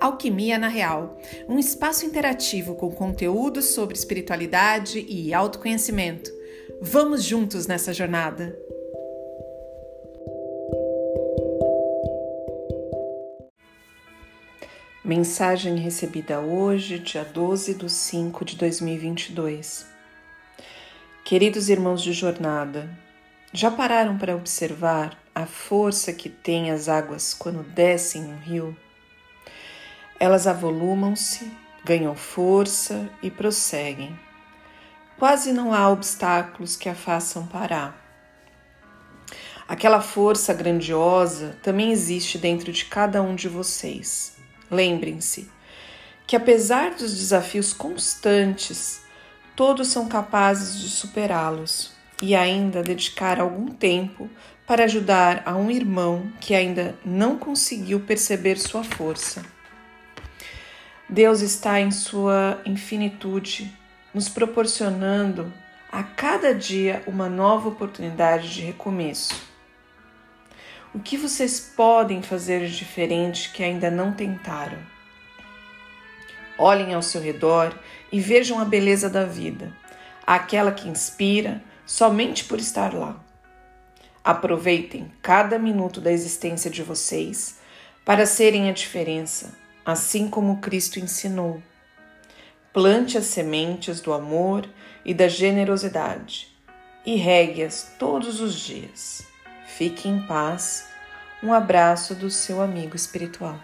Alquimia na Real, um espaço interativo com conteúdos sobre espiritualidade e autoconhecimento. Vamos juntos nessa jornada! Mensagem recebida hoje, dia 12 de 5 de 2022. Queridos irmãos de jornada, já pararam para observar a força que tem as águas quando descem um rio? Elas avolumam-se, ganham força e prosseguem. Quase não há obstáculos que a façam parar. Aquela força grandiosa também existe dentro de cada um de vocês. Lembrem-se que, apesar dos desafios constantes, todos são capazes de superá-los e ainda dedicar algum tempo para ajudar a um irmão que ainda não conseguiu perceber sua força. Deus está em sua infinitude, nos proporcionando a cada dia uma nova oportunidade de recomeço. O que vocês podem fazer de diferente que ainda não tentaram? Olhem ao seu redor e vejam a beleza da vida, aquela que inspira somente por estar lá. Aproveitem cada minuto da existência de vocês para serem a diferença assim como Cristo ensinou. Plante as sementes do amor e da generosidade e regue-as todos os dias. Fique em paz. Um abraço do seu amigo espiritual.